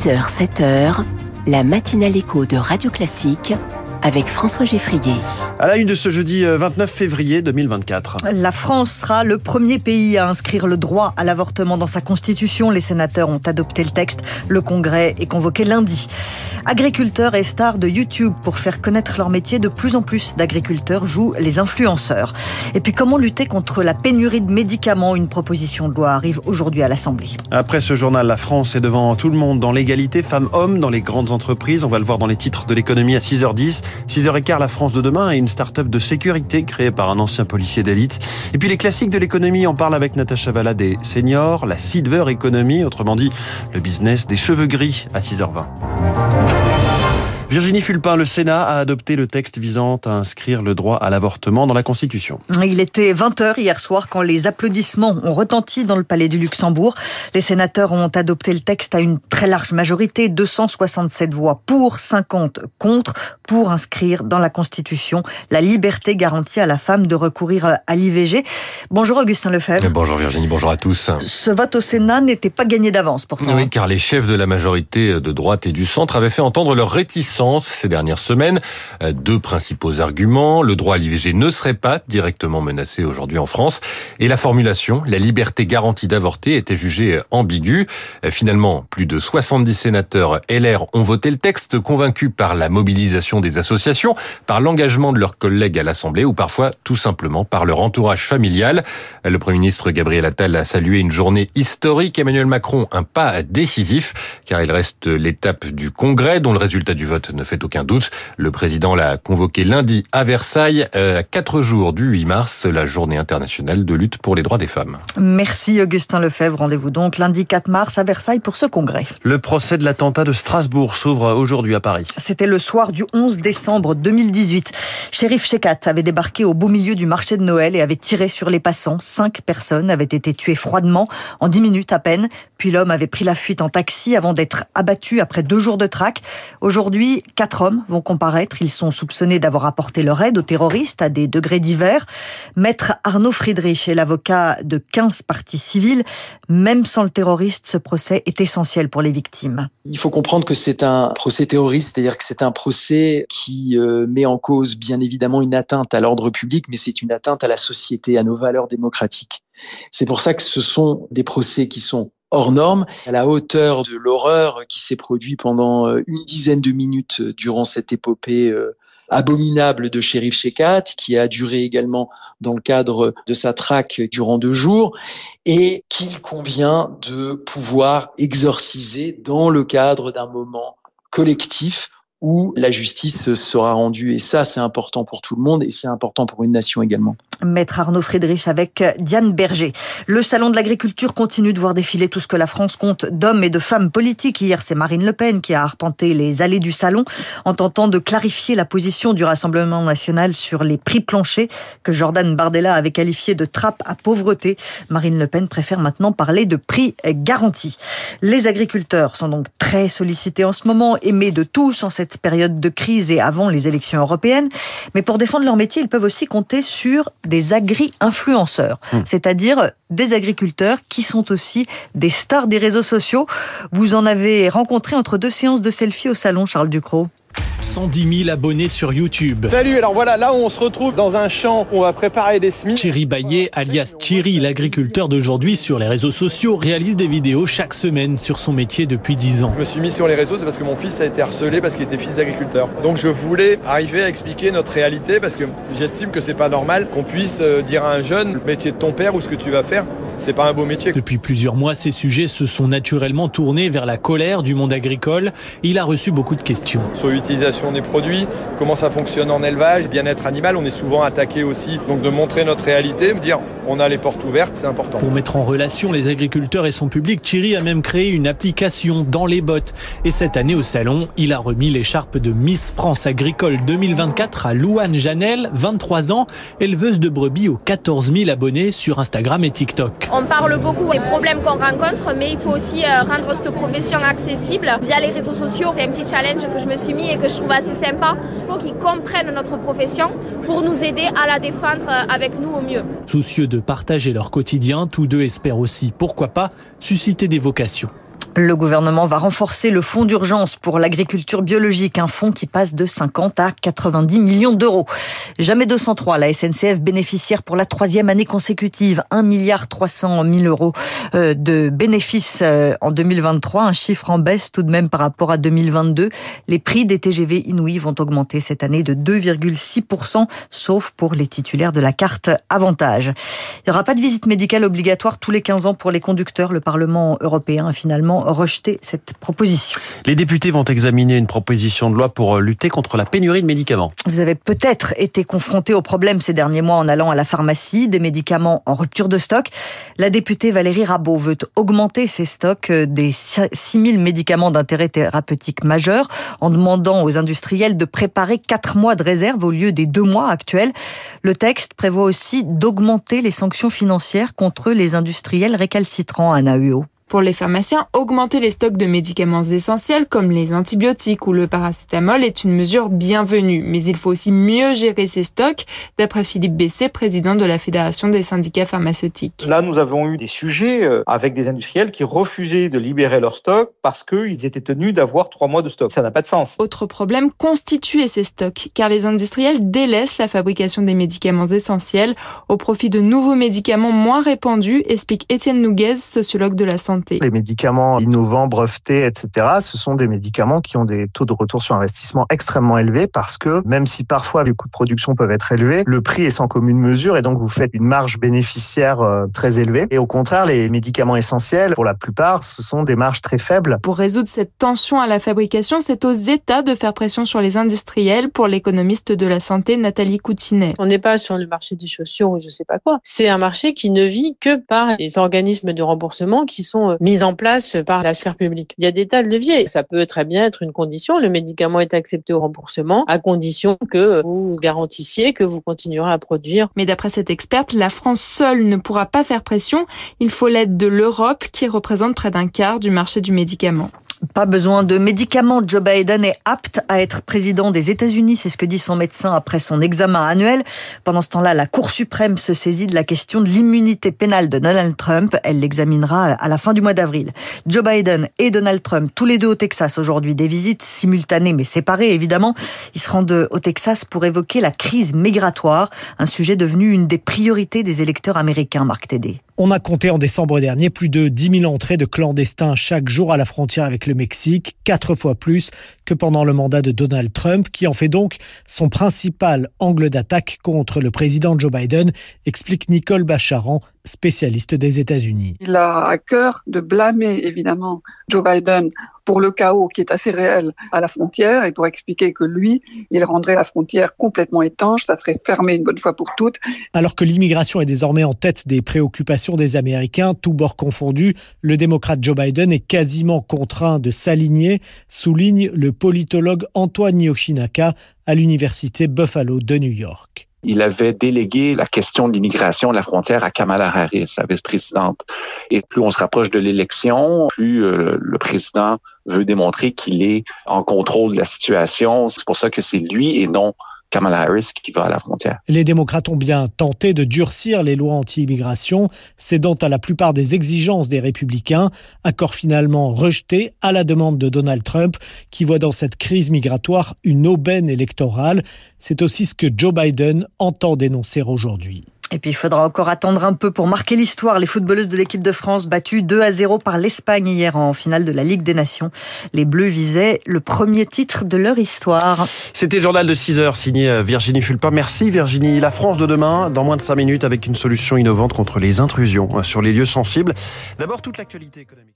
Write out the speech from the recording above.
6h, 7h, la matinale écho de Radio Classique avec François Geffrier. À la une de ce jeudi 29 euh, février 2024. La France sera le premier pays à inscrire le droit à l'avortement dans sa constitution. Les sénateurs ont adopté le texte. Le congrès est convoqué lundi. Agriculteurs et stars de YouTube pour faire connaître leur métier, de plus en plus d'agriculteurs jouent les influenceurs. Et puis comment lutter contre la pénurie de médicaments? Une proposition de loi arrive aujourd'hui à l'Assemblée. Après ce journal, la France est devant tout le monde dans l'égalité femmes-hommes dans les grandes entreprises. On va le voir dans les titres de l'économie à 6h10. 6h15, la France de demain et une start-up de sécurité créée par un ancien policier d'élite. Et puis les classiques de l'économie, on parle avec Natacha Valla des seniors, la silver economy, autrement dit le business des cheveux gris à 6h20. Virginie Fulpin, le Sénat a adopté le texte visant à inscrire le droit à l'avortement dans la Constitution. Il était 20h hier soir quand les applaudissements ont retenti dans le Palais du Luxembourg. Les sénateurs ont adopté le texte à une très large majorité, 267 voix pour, 50 contre, pour inscrire dans la Constitution la liberté garantie à la femme de recourir à l'IVG. Bonjour Augustin Lefebvre. Bonjour Virginie, bonjour à tous. Ce vote au Sénat n'était pas gagné d'avance pourtant. Oui, car les chefs de la majorité de droite et du centre avaient fait entendre leur réticence ces dernières semaines. Euh, deux principaux arguments. Le droit à l'IVG ne serait pas directement menacé aujourd'hui en France. Et la formulation, la liberté garantie d'avorter, était jugée ambiguë. Euh, finalement, plus de 70 sénateurs LR ont voté le texte, convaincus par la mobilisation des associations, par l'engagement de leurs collègues à l'Assemblée ou parfois tout simplement par leur entourage familial. Le Premier ministre Gabriel Attal a salué une journée historique. Emmanuel Macron, un pas décisif, car il reste l'étape du Congrès dont le résultat du vote ne fait aucun doute. Le président l'a convoqué lundi à Versailles, euh, à quatre jours du 8 mars, la journée internationale de lutte pour les droits des femmes. Merci Augustin Lefebvre. Rendez-vous donc lundi 4 mars à Versailles pour ce congrès. Le procès de l'attentat de Strasbourg s'ouvre aujourd'hui à Paris. C'était le soir du 11 décembre 2018. Shérif Shekat avait débarqué au beau milieu du marché de Noël et avait tiré sur les passants. Cinq personnes avaient été tuées froidement en dix minutes à peine. Puis l'homme avait pris la fuite en taxi avant d'être abattu après deux jours de traque. Aujourd'hui, quatre hommes vont comparaître. Ils sont soupçonnés d'avoir apporté leur aide aux terroristes à des degrés divers. Maître Arnaud Friedrich est l'avocat de 15 parties civiles. Même sans le terroriste, ce procès est essentiel pour les victimes. Il faut comprendre que c'est un procès terroriste, c'est-à-dire que c'est un procès qui euh, met en cause bien évidemment une atteinte à l'ordre public, mais c'est une atteinte à la société, à nos valeurs démocratiques. C'est pour ça que ce sont des procès qui sont hors norme, à la hauteur de l'horreur qui s'est produite pendant euh, une dizaine de minutes euh, durant cette épopée euh, abominable de Shérif Shekat, qui a duré également dans le cadre de sa traque durant deux jours, et qu'il convient de pouvoir exorciser dans le cadre d'un moment collectif où la justice sera rendue. Et ça, c'est important pour tout le monde et c'est important pour une nation également. Maître Arnaud Friedrich avec Diane Berger. Le Salon de l'agriculture continue de voir défiler tout ce que la France compte d'hommes et de femmes politiques. Hier, c'est Marine Le Pen qui a arpenté les allées du salon en tentant de clarifier la position du Rassemblement national sur les prix planchers que Jordan Bardella avait qualifié de trappe à pauvreté. Marine Le Pen préfère maintenant parler de prix garantis. Les agriculteurs sont donc très sollicités en ce moment, aimés de tous en cette période de crise et avant les élections européennes. Mais pour défendre leur métier, ils peuvent aussi compter sur des agri-influenceurs, hmm. c'est-à-dire des agriculteurs qui sont aussi des stars des réseaux sociaux. Vous en avez rencontré entre deux séances de selfie au salon Charles Ducrot. 110 000 abonnés sur YouTube. Salut, alors voilà, là on se retrouve dans un champ où on va préparer des semis. Thierry Baillet, alias Thierry, l'agriculteur d'aujourd'hui sur les réseaux sociaux, réalise des vidéos chaque semaine sur son métier depuis 10 ans. Je me suis mis sur les réseaux, c'est parce que mon fils a été harcelé parce qu'il était fils d'agriculteur. Donc je voulais arriver à expliquer notre réalité parce que j'estime que c'est pas normal qu'on puisse euh, dire à un jeune le métier de ton père ou ce que tu vas faire, c'est pas un beau métier. Depuis plusieurs mois, ces sujets se sont naturellement tournés vers la colère du monde agricole. Il a reçu beaucoup de questions. Sur l'utilisation des produits, comment ça fonctionne en élevage, bien-être animal. On est souvent attaqué aussi. Donc de montrer notre réalité, dire on a les portes ouvertes, c'est important. Pour mettre en relation les agriculteurs et son public, Thierry a même créé une application dans les bottes. Et cette année au salon, il a remis l'écharpe de Miss France Agricole 2024 à Louane Janel, 23 ans, éleveuse de brebis aux 14 000 abonnés sur Instagram et TikTok. On parle beaucoup des problèmes qu'on rencontre, mais il faut aussi euh, rendre cette profession accessible via les réseaux sociaux. C'est un petit challenge que je me suis mis et que je trouve assez sympa. Il faut qu'ils comprennent notre profession pour nous aider à la défendre avec nous au mieux. Soucieux de partager leur quotidien, tous deux espèrent aussi, pourquoi pas, susciter des vocations. Le gouvernement va renforcer le fonds d'urgence pour l'agriculture biologique, un fonds qui passe de 50 à 90 millions d'euros. Jamais 203, la SNCF bénéficiaire pour la troisième année consécutive, 1 milliard 300 000 euros euh, de bénéfices euh, en 2023, un chiffre en baisse tout de même par rapport à 2022. Les prix des TGV inouïs vont augmenter cette année de 2,6%, sauf pour les titulaires de la carte avantage. Il n'y aura pas de visite médicale obligatoire tous les 15 ans pour les conducteurs. Le Parlement européen a finalement rejeté cette proposition. Les députés vont examiner une proposition de loi pour lutter contre la pénurie de médicaments. Vous avez peut-être été confronté au problème ces derniers mois en allant à la pharmacie, des médicaments en rupture de stock. La députée Valérie Rabault veut augmenter ses stocks des 6000 médicaments d'intérêt thérapeutique majeur en demandant aux industriels de préparer 4 mois de réserve au lieu des 2 mois actuels. Le texte prévoit aussi d'augmenter les sanctions financières contre les industriels récalcitrants à NAUO. Pour les pharmaciens, augmenter les stocks de médicaments essentiels comme les antibiotiques ou le paracétamol est une mesure bienvenue, mais il faut aussi mieux gérer ces stocks, d'après Philippe Bessé, président de la Fédération des syndicats pharmaceutiques. Là, nous avons eu des sujets euh, avec des industriels qui refusaient de libérer leurs stocks parce qu'ils étaient tenus d'avoir trois mois de stock. Ça n'a pas de sens. Autre problème, constituer ces stocks, car les industriels délaissent la fabrication des médicaments essentiels au profit de nouveaux médicaments moins répandus, explique Étienne Nouguez, sociologue de la santé. Les médicaments innovants, brevetés, etc., ce sont des médicaments qui ont des taux de retour sur investissement extrêmement élevés parce que même si parfois les coûts de production peuvent être élevés, le prix est sans commune mesure et donc vous faites une marge bénéficiaire euh, très élevée. Et au contraire, les médicaments essentiels, pour la plupart, ce sont des marges très faibles. Pour résoudre cette tension à la fabrication, c'est aux États de faire pression sur les industriels pour l'économiste de la santé Nathalie Coutinet. On n'est pas sur le marché des chaussures ou je sais pas quoi. C'est un marché qui ne vit que par les organismes de remboursement qui sont euh, mise en place par la sphère publique. Il y a des tas de leviers. Ça peut très bien être une condition. Le médicament est accepté au remboursement à condition que vous garantissiez que vous continuerez à produire. Mais d'après cette experte, la France seule ne pourra pas faire pression. Il faut l'aide de l'Europe qui représente près d'un quart du marché du médicament. Pas besoin de médicaments. Joe Biden est apte à être président des États-Unis. C'est ce que dit son médecin après son examen annuel. Pendant ce temps-là, la Cour suprême se saisit de la question de l'immunité pénale de Donald Trump. Elle l'examinera à la fin du mois d'avril. Joe Biden et Donald Trump, tous les deux au Texas aujourd'hui, des visites simultanées mais séparées évidemment. Ils se rendent au Texas pour évoquer la crise migratoire, un sujet devenu une des priorités des électeurs américains, Marc Tédé. On a compté en décembre dernier plus de 10 000 entrées de clandestins chaque jour à la frontière avec le Mexique, quatre fois plus que pendant le mandat de Donald Trump, qui en fait donc son principal angle d'attaque contre le président Joe Biden, explique Nicole Bacharan, spécialiste des États-Unis. Il a à cœur de blâmer évidemment Joe Biden pour le chaos qui est assez réel à la frontière et pour expliquer que lui, il rendrait la frontière complètement étanche, ça serait fermé une bonne fois pour toutes. Alors que l'immigration est désormais en tête des préoccupations des Américains, tous bords confondus, le démocrate Joe Biden est quasiment contraint de s'aligner, souligne le politologue Antoine Yoshinaka à l'université Buffalo de New York il avait délégué la question de l'immigration à la frontière à Kamala Harris, sa vice-présidente. Et plus on se rapproche de l'élection, plus euh, le président veut démontrer qu'il est en contrôle de la situation. C'est pour ça que c'est lui et non Kamala Harris qui va à la frontière. Les démocrates ont bien tenté de durcir les lois anti-immigration, cédant à la plupart des exigences des républicains, accord finalement rejeté à la demande de Donald Trump, qui voit dans cette crise migratoire une aubaine électorale. C'est aussi ce que Joe Biden entend dénoncer aujourd'hui. Et puis il faudra encore attendre un peu pour marquer l'histoire. Les footballeuses de l'équipe de France battues 2 à 0 par l'Espagne hier en finale de la Ligue des Nations. Les Bleus visaient le premier titre de leur histoire. C'était le journal de 6 heures signé euh, Virginie Fulpin. Merci Virginie. La France de demain dans moins de 5 minutes avec une solution innovante contre les intrusions euh, sur les lieux sensibles. D'abord toute l'actualité économique.